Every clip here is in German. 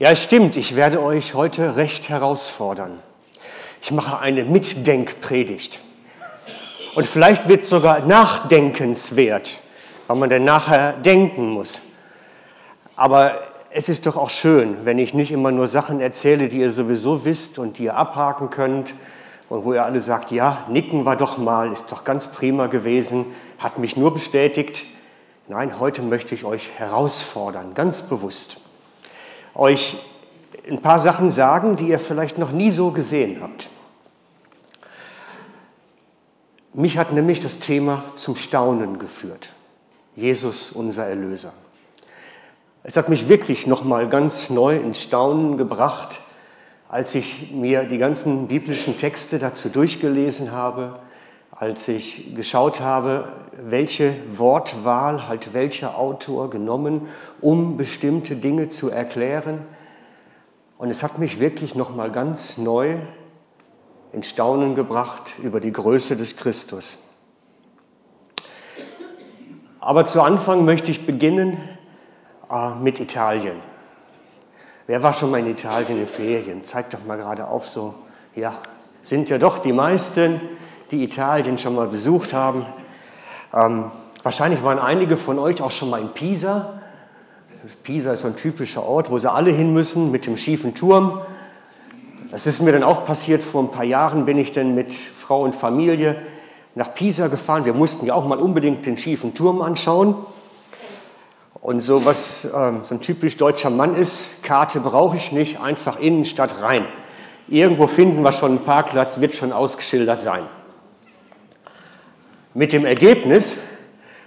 Ja, es stimmt, ich werde euch heute recht herausfordern. Ich mache eine Mitdenkpredigt. Und vielleicht wird es sogar nachdenkenswert, weil man dann nachher denken muss. Aber es ist doch auch schön, wenn ich nicht immer nur Sachen erzähle, die ihr sowieso wisst und die ihr abhaken könnt und wo ihr alle sagt, ja, nicken war doch mal, ist doch ganz prima gewesen, hat mich nur bestätigt. Nein, heute möchte ich euch herausfordern, ganz bewusst. Euch ein paar Sachen sagen, die ihr vielleicht noch nie so gesehen habt. Mich hat nämlich das Thema zum Staunen geführt. Jesus, unser Erlöser. Es hat mich wirklich nochmal ganz neu ins Staunen gebracht, als ich mir die ganzen biblischen Texte dazu durchgelesen habe, als ich geschaut habe, welche Wortwahl halt welcher Autor genommen, um bestimmte Dinge zu erklären. Und es hat mich wirklich nochmal ganz neu in Staunen gebracht über die Größe des Christus. Aber zu Anfang möchte ich beginnen äh, mit Italien. Wer war schon mal in Italien in Ferien? Zeigt doch mal gerade auf so. Ja, sind ja doch die meisten die Italien schon mal besucht haben. Ähm, wahrscheinlich waren einige von euch auch schon mal in Pisa. Pisa ist so ein typischer Ort, wo sie alle hin müssen mit dem schiefen Turm. Das ist mir dann auch passiert. Vor ein paar Jahren bin ich dann mit Frau und Familie nach Pisa gefahren. Wir mussten ja auch mal unbedingt den schiefen Turm anschauen. Und so was ähm, so ein typisch deutscher Mann ist, Karte brauche ich nicht, einfach Innenstadt rein. Irgendwo finden wir schon einen Parkplatz, wird schon ausgeschildert sein. Mit dem Ergebnis,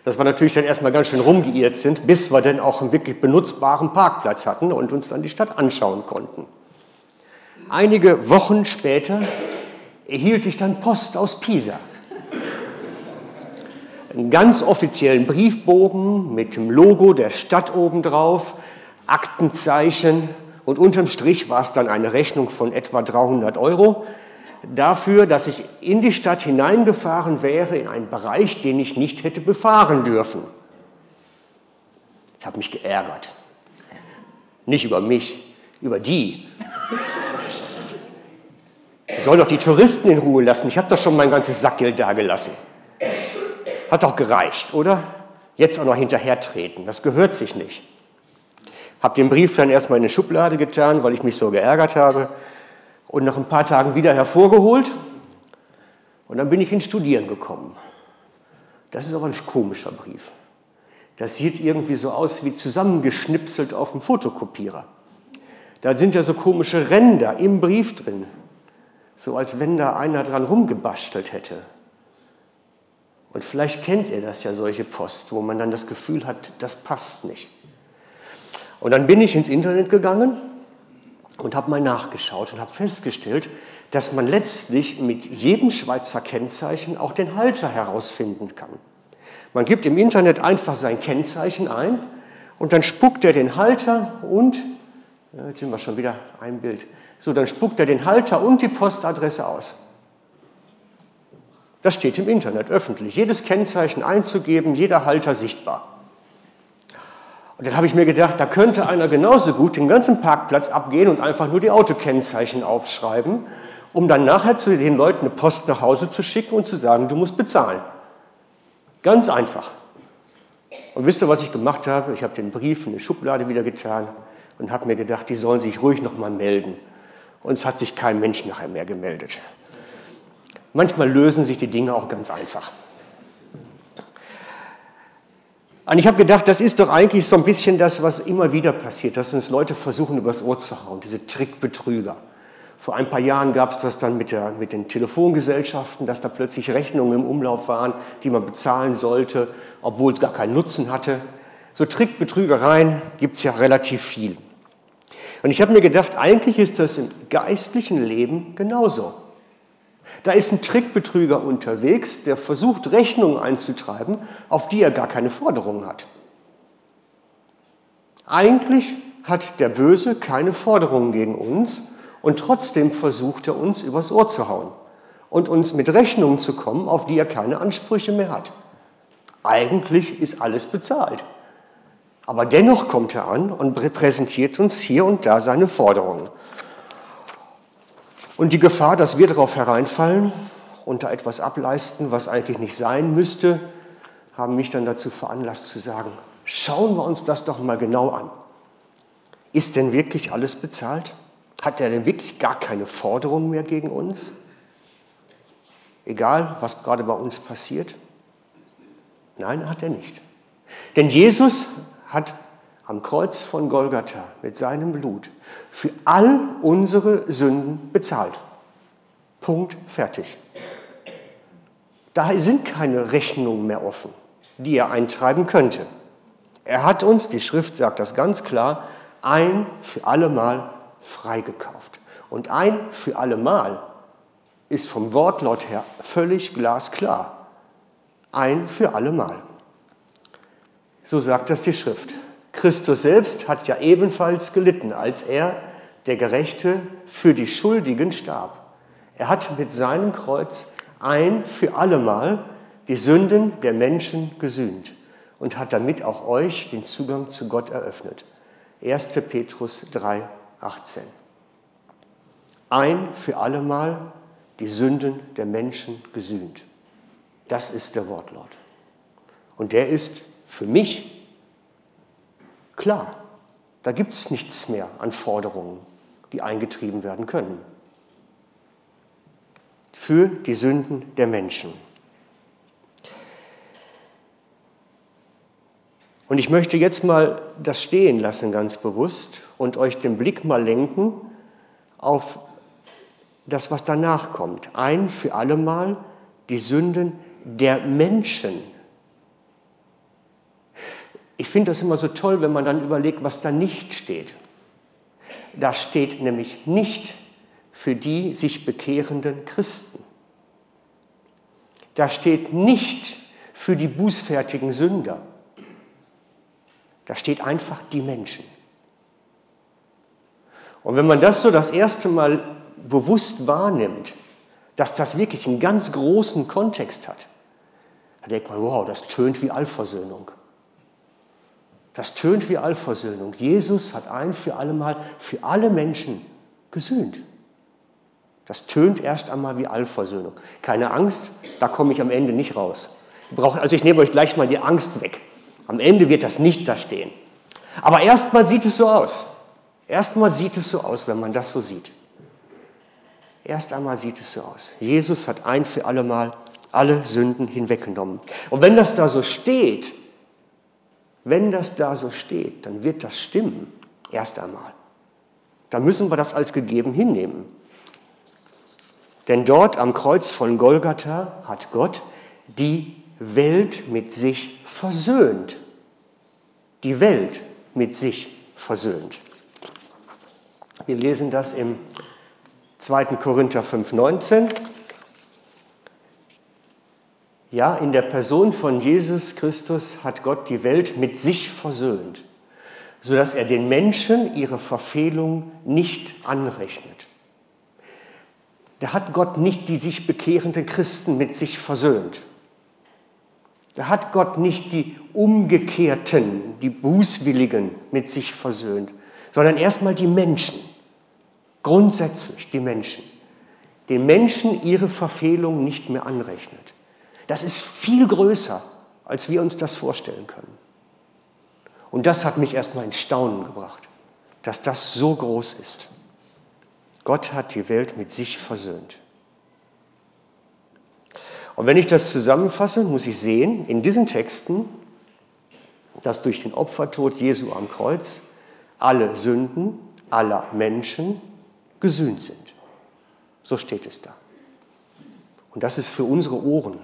dass wir natürlich dann erstmal ganz schön rumgeirrt sind, bis wir dann auch einen wirklich benutzbaren Parkplatz hatten und uns dann die Stadt anschauen konnten. Einige Wochen später erhielt ich dann Post aus Pisa. Einen ganz offiziellen Briefbogen mit dem Logo der Stadt obendrauf, Aktenzeichen und unterm Strich war es dann eine Rechnung von etwa 300 Euro dafür, dass ich in die Stadt hineingefahren wäre, in einen Bereich, den ich nicht hätte befahren dürfen. Ich habe mich geärgert. Nicht über mich, über die. Ich soll doch die Touristen in Ruhe lassen. Ich habe doch schon mein ganzes Sackgeld da gelassen. Hat doch gereicht, oder? Jetzt auch noch hinterhertreten. Das gehört sich nicht. Habe den Brief dann erstmal in eine Schublade getan, weil ich mich so geärgert habe und nach ein paar Tagen wieder hervorgeholt. Und dann bin ich ins Studieren gekommen. Das ist aber ein komischer Brief. Das sieht irgendwie so aus wie zusammengeschnipselt auf dem Fotokopierer. Da sind ja so komische Ränder im Brief drin. So als wenn da einer dran rumgebastelt hätte. Und vielleicht kennt ihr das ja, solche Post, wo man dann das Gefühl hat, das passt nicht. Und dann bin ich ins Internet gegangen und habe mal nachgeschaut und habe festgestellt, dass man letztlich mit jedem Schweizer Kennzeichen auch den Halter herausfinden kann. Man gibt im Internet einfach sein Kennzeichen ein und dann spuckt er den Halter und, jetzt sind wir schon wieder ein Bild, so, dann spuckt er den Halter und die Postadresse aus. Das steht im Internet öffentlich. Jedes Kennzeichen einzugeben, jeder Halter sichtbar. Und dann habe ich mir gedacht, da könnte einer genauso gut den ganzen Parkplatz abgehen und einfach nur die Autokennzeichen aufschreiben, um dann nachher zu den Leuten eine Post nach Hause zu schicken und zu sagen, du musst bezahlen. Ganz einfach. Und wisst ihr, was ich gemacht habe? Ich habe den Brief in die Schublade wieder getan und habe mir gedacht, die sollen sich ruhig nochmal melden. Und es hat sich kein Mensch nachher mehr gemeldet. Manchmal lösen sich die Dinge auch ganz einfach. Und ich habe gedacht, das ist doch eigentlich so ein bisschen das, was immer wieder passiert, dass uns Leute versuchen, übers Ohr zu hauen, diese Trickbetrüger. Vor ein paar Jahren gab es das dann mit, der, mit den Telefongesellschaften, dass da plötzlich Rechnungen im Umlauf waren, die man bezahlen sollte, obwohl es gar keinen Nutzen hatte. So Trickbetrügereien gibt es ja relativ viel. Und ich habe mir gedacht, eigentlich ist das im geistlichen Leben genauso. Da ist ein Trickbetrüger unterwegs, der versucht, Rechnungen einzutreiben, auf die er gar keine Forderungen hat. Eigentlich hat der Böse keine Forderungen gegen uns und trotzdem versucht er uns übers Ohr zu hauen und uns mit Rechnungen zu kommen, auf die er keine Ansprüche mehr hat. Eigentlich ist alles bezahlt. Aber dennoch kommt er an und präsentiert uns hier und da seine Forderungen. Und die Gefahr, dass wir darauf hereinfallen und da etwas ableisten, was eigentlich nicht sein müsste, haben mich dann dazu veranlasst zu sagen, schauen wir uns das doch mal genau an. Ist denn wirklich alles bezahlt? Hat er denn wirklich gar keine Forderungen mehr gegen uns? Egal, was gerade bei uns passiert? Nein, hat er nicht. Denn Jesus hat am Kreuz von Golgatha mit seinem Blut für all unsere Sünden bezahlt. Punkt, fertig. Da sind keine Rechnungen mehr offen, die er eintreiben könnte. Er hat uns, die Schrift sagt das ganz klar, ein für allemal freigekauft. Und ein für allemal ist vom Wortlaut her völlig glasklar. Ein für allemal. So sagt das die Schrift. Christus selbst hat ja ebenfalls gelitten, als er, der Gerechte, für die Schuldigen starb. Er hat mit seinem Kreuz ein für allemal die Sünden der Menschen gesühnt und hat damit auch euch den Zugang zu Gott eröffnet. 1. Petrus 3, 18. Ein für allemal die Sünden der Menschen gesühnt. Das ist der Wortlaut. Und der ist für mich klar. Da gibt es nichts mehr an Forderungen, die eingetrieben werden können. Für die Sünden der Menschen. Und ich möchte jetzt mal das stehen lassen, ganz bewusst, und euch den Blick mal lenken auf das, was danach kommt. Ein für allemal die Sünden der Menschen. Ich finde das immer so toll, wenn man dann überlegt, was da nicht steht. Da steht nämlich nicht für die sich bekehrenden Christen. Da steht nicht für die bußfertigen Sünder. Da steht einfach die Menschen. Und wenn man das so das erste Mal bewusst wahrnimmt, dass das wirklich einen ganz großen Kontext hat, dann denkt man, wow, das tönt wie Allversöhnung. Das tönt wie Allversöhnung. Jesus hat ein für alle Mal für alle Menschen gesühnt. Das tönt erst einmal wie Allversöhnung. Keine Angst, da komme ich am Ende nicht raus. Also ich nehme euch gleich mal die Angst weg. Am Ende wird das nicht da stehen. Aber erstmal sieht es so aus. Erstmal sieht es so aus, wenn man das so sieht. Erst einmal sieht es so aus. Jesus hat ein für alle Mal alle Sünden hinweggenommen. Und wenn das da so steht, wenn das da so steht, dann wird das stimmen. Erst einmal. Dann müssen wir das als gegeben hinnehmen. Denn dort am Kreuz von Golgatha hat Gott die Welt mit sich versöhnt. Die Welt mit sich versöhnt. Wir lesen das im 2. Korinther 5,19. Ja, in der Person von Jesus Christus hat Gott die Welt mit sich versöhnt, sodass er den Menschen ihre Verfehlung nicht anrechnet. Da hat Gott nicht die sich bekehrenden Christen mit sich versöhnt. Da hat Gott nicht die Umgekehrten, die Bußwilligen mit sich versöhnt, sondern erstmal die Menschen, grundsätzlich die Menschen, den Menschen ihre Verfehlung nicht mehr anrechnet. Das ist viel größer, als wir uns das vorstellen können. Und das hat mich erstmal in Staunen gebracht, dass das so groß ist. Gott hat die Welt mit sich versöhnt. Und wenn ich das zusammenfasse, muss ich sehen, in diesen Texten, dass durch den Opfertod Jesu am Kreuz alle Sünden aller Menschen gesühnt sind. So steht es da. Und das ist für unsere Ohren,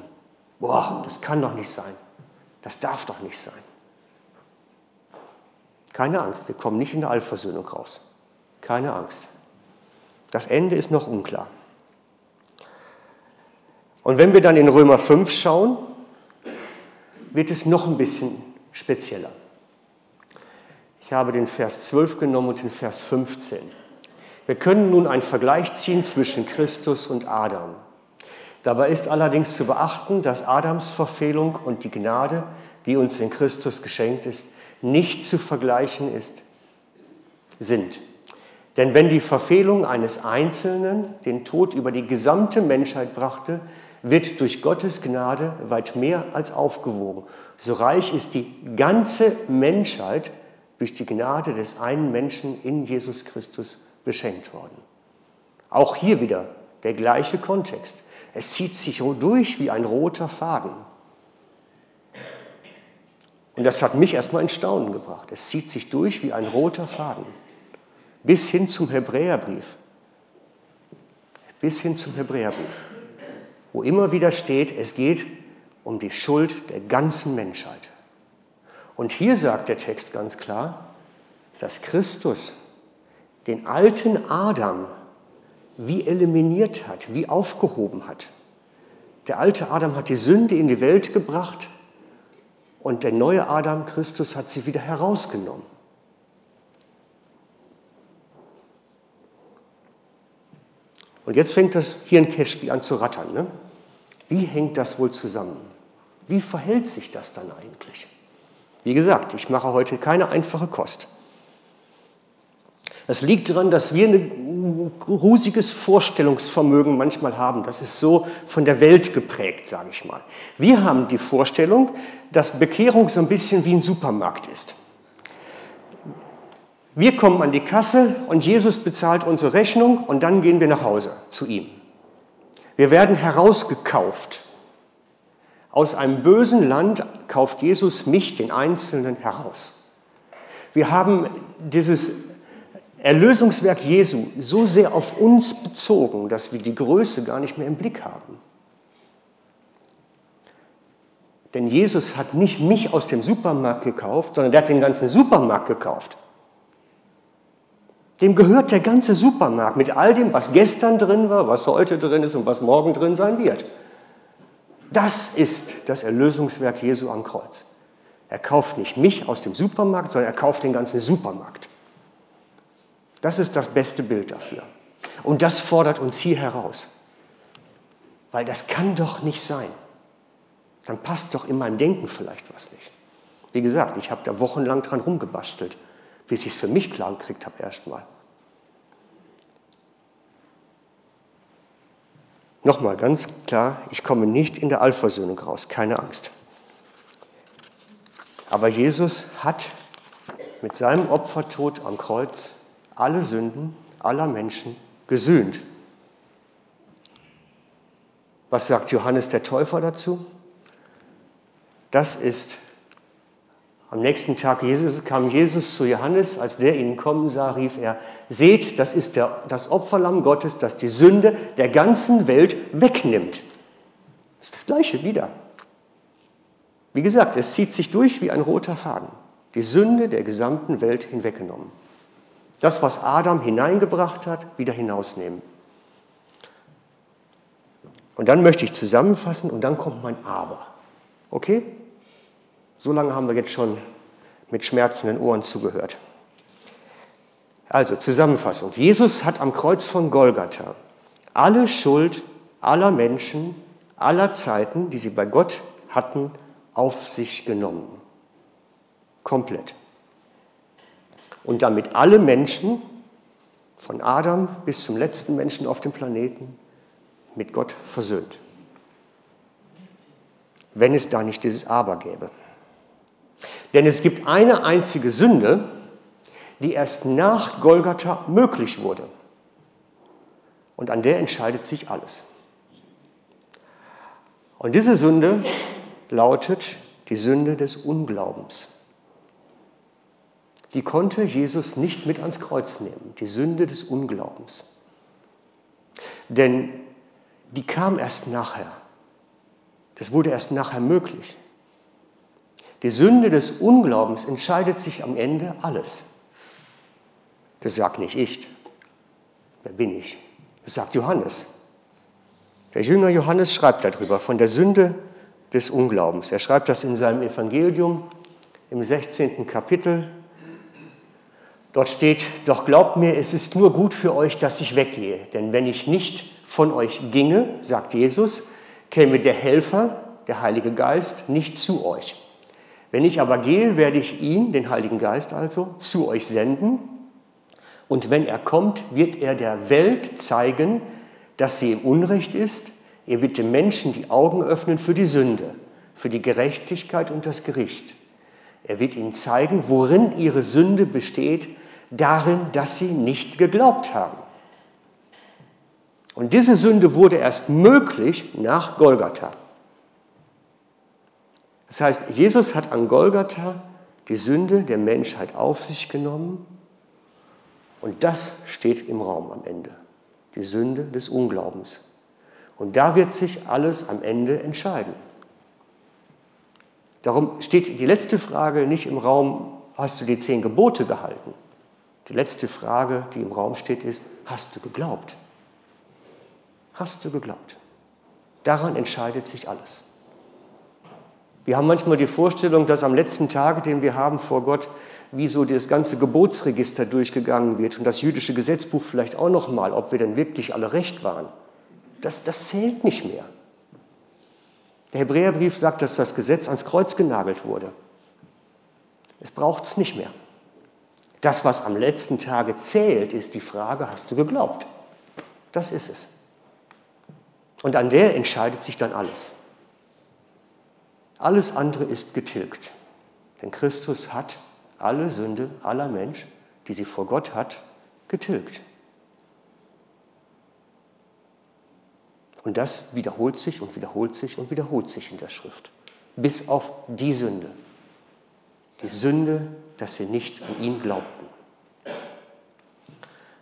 boah, das kann doch nicht sein. Das darf doch nicht sein. Keine Angst, wir kommen nicht in der Allversöhnung raus. Keine Angst. Das Ende ist noch unklar. Und wenn wir dann in Römer 5 schauen, wird es noch ein bisschen spezieller. Ich habe den Vers 12 genommen und den Vers 15. Wir können nun einen Vergleich ziehen zwischen Christus und Adam. Dabei ist allerdings zu beachten, dass Adams Verfehlung und die Gnade, die uns in Christus geschenkt ist, nicht zu vergleichen ist, sind. Denn wenn die Verfehlung eines Einzelnen den Tod über die gesamte Menschheit brachte, wird durch Gottes Gnade weit mehr als aufgewogen. So reich ist die ganze Menschheit durch die Gnade des einen Menschen in Jesus Christus beschenkt worden. Auch hier wieder der gleiche Kontext. Es zieht sich durch wie ein roter Faden. Und das hat mich erstmal in Staunen gebracht. Es zieht sich durch wie ein roter Faden. Bis hin zum Hebräerbrief. Bis hin zum Hebräerbrief. Wo immer wieder steht, es geht um die Schuld der ganzen Menschheit. Und hier sagt der Text ganz klar, dass Christus den alten Adam wie eliminiert hat, wie aufgehoben hat. Der alte Adam hat die Sünde in die Welt gebracht und der neue Adam, Christus, hat sie wieder herausgenommen. Und jetzt fängt das Keschki an zu rattern. Ne? Wie hängt das wohl zusammen? Wie verhält sich das dann eigentlich? Wie gesagt, ich mache heute keine einfache Kost. Das liegt daran, dass wir ein grusiges Vorstellungsvermögen manchmal haben. Das ist so von der Welt geprägt, sage ich mal. Wir haben die Vorstellung, dass Bekehrung so ein bisschen wie ein Supermarkt ist. Wir kommen an die Kasse und Jesus bezahlt unsere Rechnung und dann gehen wir nach Hause zu ihm. Wir werden herausgekauft. Aus einem bösen Land kauft Jesus mich, den Einzelnen, heraus. Wir haben dieses Erlösungswerk Jesu so sehr auf uns bezogen, dass wir die Größe gar nicht mehr im Blick haben. Denn Jesus hat nicht mich aus dem Supermarkt gekauft, sondern er hat den ganzen Supermarkt gekauft. Dem gehört der ganze Supermarkt mit all dem, was gestern drin war, was heute drin ist und was morgen drin sein wird. Das ist das Erlösungswerk Jesu am Kreuz. Er kauft nicht mich aus dem Supermarkt, sondern er kauft den ganzen Supermarkt. Das ist das beste Bild dafür. Und das fordert uns hier heraus. Weil das kann doch nicht sein. Dann passt doch in meinem Denken vielleicht was nicht. Wie gesagt, ich habe da wochenlang dran rumgebastelt, bis ich es für mich klar gekriegt habe erstmal. Nochmal ganz klar, ich komme nicht in der Allversöhnung raus, keine Angst. Aber Jesus hat mit seinem Opfertod am Kreuz alle Sünden aller Menschen gesühnt. Was sagt Johannes der Täufer dazu? Das ist am nächsten Tag Jesus, kam Jesus zu Johannes, als der ihn kommen sah, rief er, seht, das ist der, das Opferlamm Gottes, das die Sünde der ganzen Welt wegnimmt. Das ist das gleiche wieder. Wie gesagt, es zieht sich durch wie ein roter Faden. Die Sünde der gesamten Welt hinweggenommen. Das, was Adam hineingebracht hat, wieder hinausnehmen. Und dann möchte ich zusammenfassen und dann kommt mein Aber. Okay? So lange haben wir jetzt schon mit schmerzenden Ohren zugehört. Also Zusammenfassung. Jesus hat am Kreuz von Golgatha alle Schuld aller Menschen, aller Zeiten, die sie bei Gott hatten, auf sich genommen. Komplett und damit alle Menschen, von Adam bis zum letzten Menschen auf dem Planeten, mit Gott versöhnt. Wenn es da nicht dieses Aber gäbe. Denn es gibt eine einzige Sünde, die erst nach Golgatha möglich wurde. Und an der entscheidet sich alles. Und diese Sünde lautet die Sünde des Unglaubens die konnte Jesus nicht mit ans Kreuz nehmen, die Sünde des Unglaubens. Denn die kam erst nachher. Das wurde erst nachher möglich. Die Sünde des Unglaubens entscheidet sich am Ende alles. Das sagt nicht ich. Wer bin ich? Das sagt Johannes. Der Jünger Johannes schreibt darüber, von der Sünde des Unglaubens. Er schreibt das in seinem Evangelium im 16. Kapitel Dort steht, doch glaubt mir, es ist nur gut für euch, dass ich weggehe. Denn wenn ich nicht von euch ginge, sagt Jesus, käme der Helfer, der Heilige Geist, nicht zu euch. Wenn ich aber gehe, werde ich ihn, den Heiligen Geist also, zu euch senden. Und wenn er kommt, wird er der Welt zeigen, dass sie im Unrecht ist. Er wird den Menschen die Augen öffnen für die Sünde, für die Gerechtigkeit und das Gericht. Er wird ihnen zeigen, worin ihre Sünde besteht, darin, dass sie nicht geglaubt haben. Und diese Sünde wurde erst möglich nach Golgatha. Das heißt, Jesus hat an Golgatha die Sünde der Menschheit auf sich genommen und das steht im Raum am Ende. Die Sünde des Unglaubens. Und da wird sich alles am Ende entscheiden. Darum steht die letzte Frage nicht im Raum, hast du die zehn Gebote gehalten? Die letzte Frage, die im Raum steht, ist, hast du geglaubt? Hast du geglaubt? Daran entscheidet sich alles. Wir haben manchmal die Vorstellung, dass am letzten Tag, den wir haben vor Gott, wie so das ganze Gebotsregister durchgegangen wird und das jüdische Gesetzbuch vielleicht auch noch mal, ob wir denn wirklich alle recht waren. Das, das zählt nicht mehr. Der Hebräerbrief sagt, dass das Gesetz ans Kreuz genagelt wurde. Es braucht es nicht mehr. Das, was am letzten Tage zählt, ist die Frage, hast du geglaubt? Das ist es. Und an der entscheidet sich dann alles. Alles andere ist getilgt. Denn Christus hat alle Sünde aller Mensch, die sie vor Gott hat, getilgt. Und das wiederholt sich und wiederholt sich und wiederholt sich in der Schrift. Bis auf die Sünde. Die Sünde, dass sie nicht an ihn glaubten.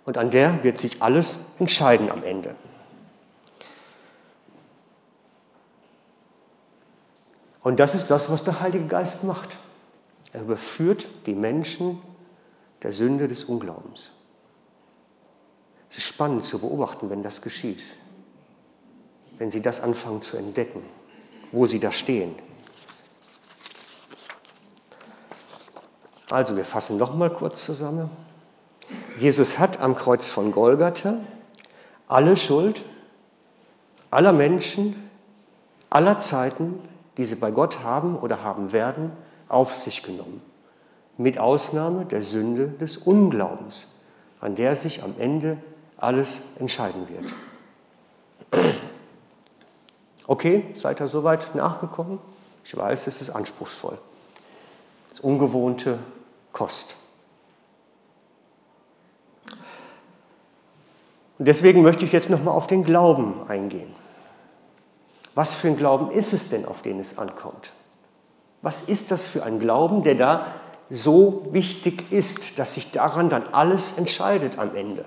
Und an der wird sich alles entscheiden am Ende. Und das ist das, was der Heilige Geist macht. Er überführt die Menschen der Sünde des Unglaubens. Es ist spannend zu beobachten, wenn das geschieht, wenn sie das anfangen zu entdecken, wo sie da stehen. Also, wir fassen nochmal kurz zusammen. Jesus hat am Kreuz von Golgatha alle Schuld aller Menschen, aller Zeiten die sie bei Gott haben oder haben werden, auf sich genommen. Mit Ausnahme der Sünde des Unglaubens, an der sich am Ende alles entscheiden wird. Okay, seid ihr soweit nachgekommen? Ich weiß, es ist anspruchsvoll. Ist ungewohnte Kost. Und deswegen möchte ich jetzt nochmal auf den Glauben eingehen. Was für ein Glauben ist es denn, auf den es ankommt? Was ist das für ein Glauben, der da so wichtig ist, dass sich daran dann alles entscheidet am Ende?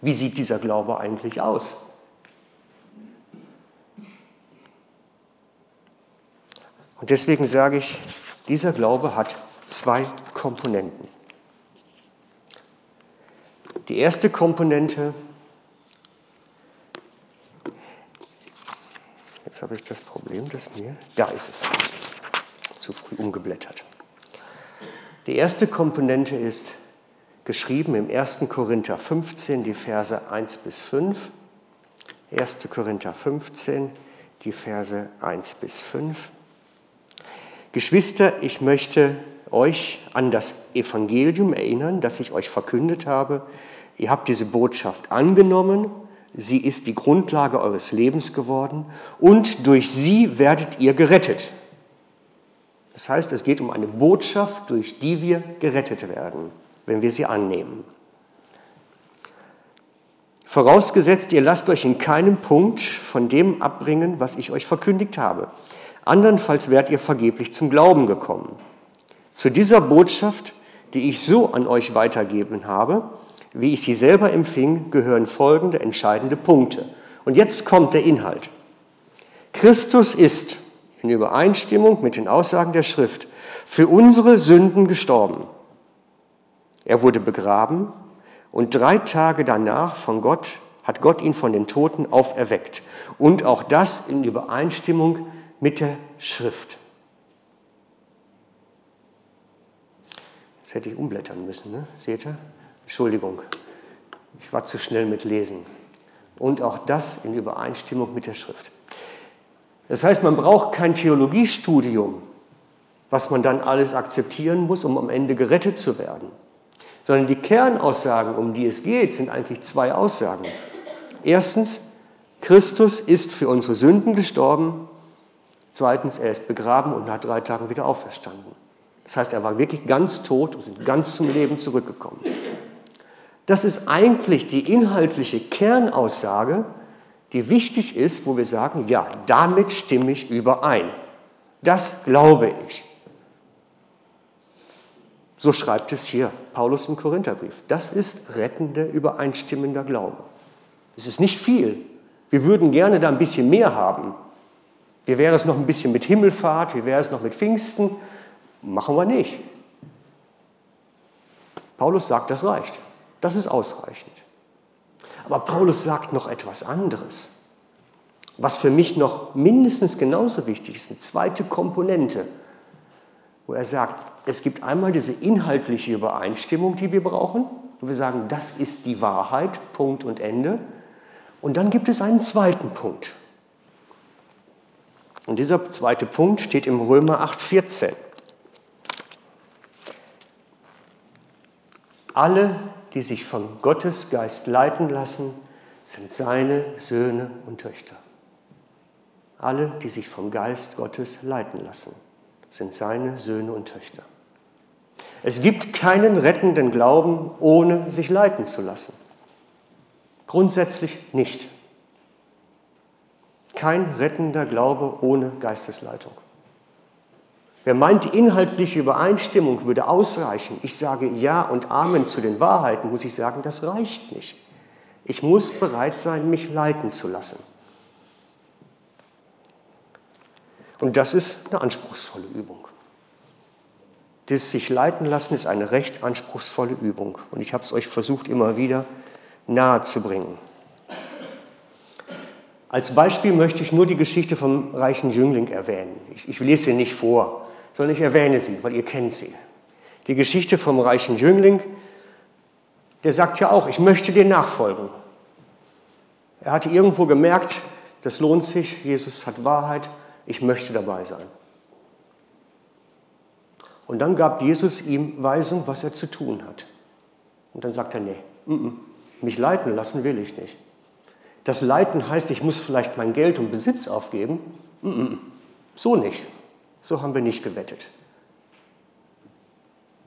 Wie sieht dieser Glaube eigentlich aus? Und deswegen sage ich, dieser Glaube hat zwei Komponenten. Die erste Komponente Jetzt habe ich das Problem, dass mir, da ist es, zu früh umgeblättert. Die erste Komponente ist geschrieben im 1. Korinther 15, die Verse 1 bis 5. 1. Korinther 15, die Verse 1 bis 5. Geschwister, ich möchte euch an das Evangelium erinnern, das ich euch verkündet habe. Ihr habt diese Botschaft angenommen Sie ist die Grundlage eures Lebens geworden und durch sie werdet ihr gerettet. Das heißt, es geht um eine Botschaft, durch die wir gerettet werden, wenn wir sie annehmen. Vorausgesetzt, ihr lasst euch in keinem Punkt von dem abbringen, was ich euch verkündigt habe. Andernfalls werdet ihr vergeblich zum Glauben gekommen. Zu dieser Botschaft, die ich so an euch weitergeben habe, wie ich sie selber empfing, gehören folgende entscheidende Punkte. Und jetzt kommt der Inhalt. Christus ist in Übereinstimmung mit den Aussagen der Schrift für unsere Sünden gestorben. Er wurde begraben und drei Tage danach von Gott hat Gott ihn von den Toten auferweckt. Und auch das in Übereinstimmung mit der Schrift. Jetzt hätte ich umblättern müssen, ne? seht ihr? Entschuldigung, ich war zu schnell mit Lesen. Und auch das in Übereinstimmung mit der Schrift. Das heißt, man braucht kein Theologiestudium, was man dann alles akzeptieren muss, um am Ende gerettet zu werden. Sondern die Kernaussagen, um die es geht, sind eigentlich zwei Aussagen. Erstens, Christus ist für unsere Sünden gestorben. Zweitens, er ist begraben und nach drei Tagen wieder auferstanden. Das heißt, er war wirklich ganz tot und ist ganz zum Leben zurückgekommen. Das ist eigentlich die inhaltliche Kernaussage, die wichtig ist, wo wir sagen, ja, damit stimme ich überein. Das glaube ich. So schreibt es hier Paulus im Korintherbrief. Das ist rettende, übereinstimmender Glaube. Es ist nicht viel. Wir würden gerne da ein bisschen mehr haben. Wie wäre es noch ein bisschen mit Himmelfahrt? Wie wäre es noch mit Pfingsten? Machen wir nicht. Paulus sagt, das reicht. Das ist ausreichend. Aber Paulus sagt noch etwas anderes, was für mich noch mindestens genauso wichtig ist, eine zweite Komponente, wo er sagt, es gibt einmal diese inhaltliche Übereinstimmung, die wir brauchen, wo wir sagen, das ist die Wahrheit, Punkt und Ende. Und dann gibt es einen zweiten Punkt. Und dieser zweite Punkt steht im Römer 8,14. Alle, die sich vom Gottes Geist leiten lassen, sind seine Söhne und Töchter. Alle, die sich vom Geist Gottes leiten lassen, sind seine Söhne und Töchter. Es gibt keinen rettenden Glauben, ohne sich leiten zu lassen. Grundsätzlich nicht. Kein rettender Glaube ohne Geistesleitung. Wer meint, die inhaltliche Übereinstimmung würde ausreichen, ich sage Ja und Amen zu den Wahrheiten, muss ich sagen, das reicht nicht. Ich muss bereit sein, mich leiten zu lassen. Und das ist eine anspruchsvolle Übung. Das sich leiten lassen ist eine recht anspruchsvolle Übung. Und ich habe es euch versucht, immer wieder nahe zu bringen. Als Beispiel möchte ich nur die Geschichte vom reichen Jüngling erwähnen. Ich, ich lese sie nicht vor sondern ich erwähne sie, weil ihr kennt sie. Die Geschichte vom reichen Jüngling, der sagt ja auch, ich möchte dir nachfolgen. Er hatte irgendwo gemerkt, das lohnt sich, Jesus hat Wahrheit, ich möchte dabei sein. Und dann gab Jesus ihm Weisung, was er zu tun hat. Und dann sagt er, nee, m -m, mich leiten lassen will ich nicht. Das Leiten heißt, ich muss vielleicht mein Geld und Besitz aufgeben. So nicht. So haben wir nicht gewettet.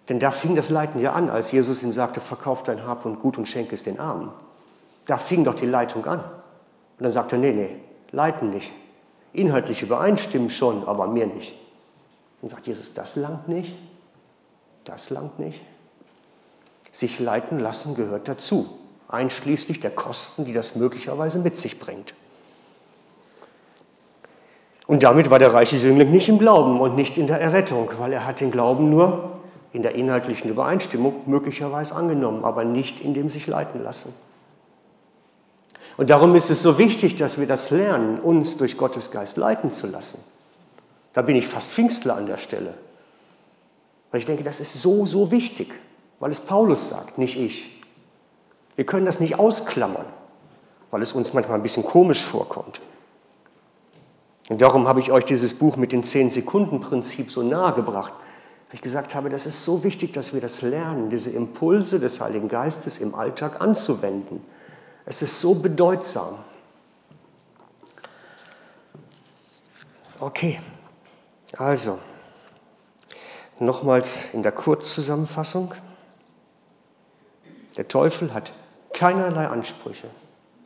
Denn da fing das Leiten ja an, als Jesus ihm sagte, verkauf dein Hab und Gut und schenke es den Armen. Da fing doch die Leitung an. Und dann sagte er, nee, nee, leiten nicht. Inhaltlich übereinstimmen schon, aber mir nicht. Und sagt Jesus, das langt nicht, das langt nicht. Sich leiten lassen gehört dazu, einschließlich der Kosten, die das möglicherweise mit sich bringt. Und damit war der reiche Jüngling nicht im Glauben und nicht in der Errettung, weil er hat den Glauben nur in der inhaltlichen Übereinstimmung möglicherweise angenommen, aber nicht in dem sich leiten lassen. Und darum ist es so wichtig, dass wir das lernen, uns durch Gottes Geist leiten zu lassen. Da bin ich fast Pfingstler an der Stelle. Weil ich denke, das ist so, so wichtig, weil es Paulus sagt, nicht ich. Wir können das nicht ausklammern, weil es uns manchmal ein bisschen komisch vorkommt. Und darum habe ich euch dieses Buch mit dem 10-Sekunden-Prinzip so nahe gebracht, weil ich gesagt habe, das ist so wichtig, dass wir das lernen, diese Impulse des Heiligen Geistes im Alltag anzuwenden. Es ist so bedeutsam. Okay, also nochmals in der Kurzzusammenfassung. Der Teufel hat keinerlei Ansprüche,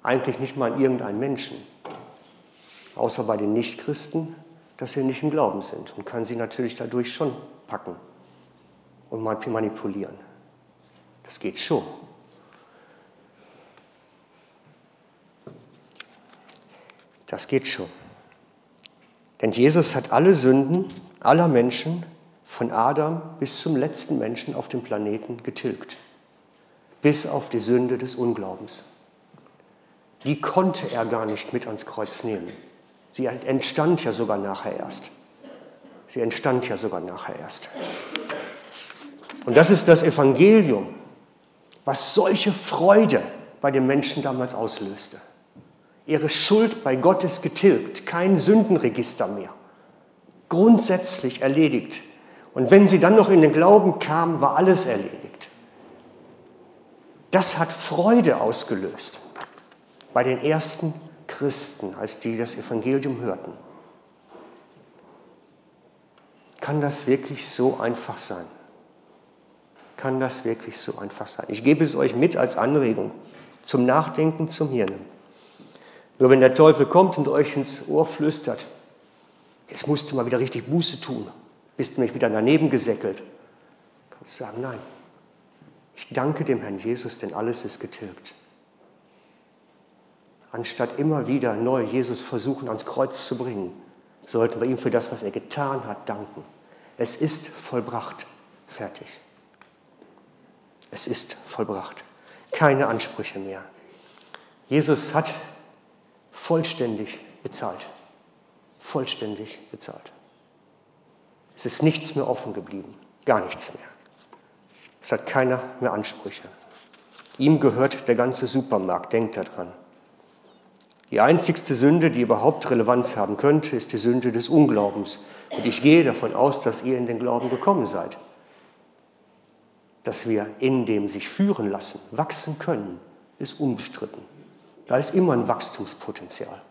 eigentlich nicht mal an irgendeinen Menschen außer bei den Nichtchristen, dass sie nicht im Glauben sind und kann sie natürlich dadurch schon packen und manipulieren. Das geht schon. Das geht schon. Denn Jesus hat alle Sünden aller Menschen von Adam bis zum letzten Menschen auf dem Planeten getilgt. Bis auf die Sünde des Unglaubens. Die konnte er gar nicht mit ans Kreuz nehmen. Sie entstand ja sogar nachher erst. Sie entstand ja sogar nachher erst. Und das ist das Evangelium, was solche Freude bei den Menschen damals auslöste. Ihre Schuld bei Gott ist getilgt, kein Sündenregister mehr. Grundsätzlich erledigt. Und wenn sie dann noch in den Glauben kamen, war alles erledigt. Das hat Freude ausgelöst bei den ersten Christen, als die das Evangelium hörten. Kann das wirklich so einfach sein? Kann das wirklich so einfach sein? Ich gebe es euch mit als Anregung zum Nachdenken, zum Hirnen. Nur wenn der Teufel kommt und euch ins Ohr flüstert, jetzt musst du mal wieder richtig Buße tun, bist du mich wieder daneben gesäckelt, kannst du sagen, nein, ich danke dem Herrn Jesus, denn alles ist getilgt anstatt immer wieder neu Jesus versuchen ans Kreuz zu bringen, sollten wir ihm für das, was er getan hat, danken. Es ist vollbracht. Fertig. Es ist vollbracht. Keine Ansprüche mehr. Jesus hat vollständig bezahlt. Vollständig bezahlt. Es ist nichts mehr offen geblieben. Gar nichts mehr. Es hat keiner mehr Ansprüche. Ihm gehört der ganze Supermarkt. Denkt daran. Die einzigste Sünde, die überhaupt Relevanz haben könnte, ist die Sünde des Unglaubens. Und ich gehe davon aus, dass ihr in den Glauben gekommen seid. Dass wir in dem sich führen lassen, wachsen können, ist unbestritten. Da ist immer ein Wachstumspotenzial.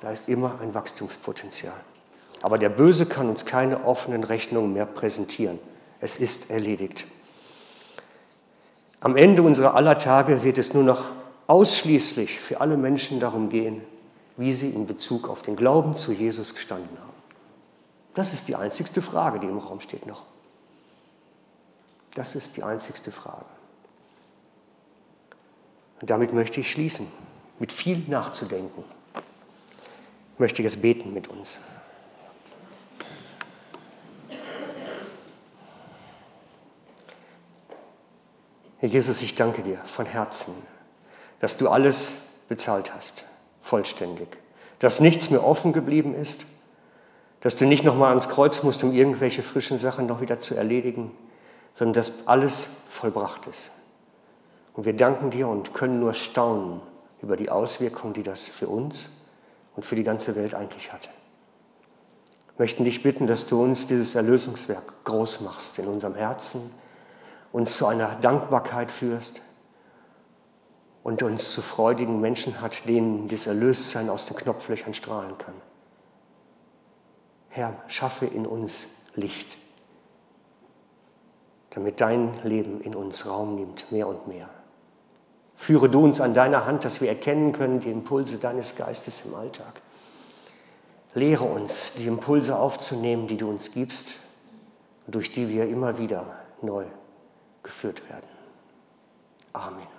Da ist immer ein Wachstumspotenzial. Aber der Böse kann uns keine offenen Rechnungen mehr präsentieren. Es ist erledigt. Am Ende unserer aller Tage wird es nur noch ausschließlich für alle Menschen darum gehen, wie sie in Bezug auf den Glauben zu Jesus gestanden haben. Das ist die einzigste Frage, die im Raum steht noch. Das ist die einzigste Frage. Und damit möchte ich schließen, mit viel nachzudenken. Ich jetzt beten mit uns. Herr Jesus, ich danke dir von Herzen, dass du alles bezahlt hast, vollständig, dass nichts mehr offen geblieben ist, dass du nicht nochmal ans Kreuz musst, um irgendwelche frischen Sachen noch wieder zu erledigen, sondern dass alles vollbracht ist. Und wir danken dir und können nur staunen über die Auswirkungen, die das für uns und für die ganze Welt eigentlich hat. Wir möchten dich bitten, dass du uns dieses Erlösungswerk groß machst in unserem Herzen, uns zu einer Dankbarkeit führst und uns zu freudigen Menschen hat, denen das Erlöstsein aus den Knopflöchern strahlen kann. Herr, schaffe in uns Licht, damit dein Leben in uns Raum nimmt, mehr und mehr. Führe du uns an deiner Hand, dass wir erkennen können die Impulse deines Geistes im Alltag. Lehre uns, die Impulse aufzunehmen, die du uns gibst, durch die wir immer wieder neu geführt werden. Amen.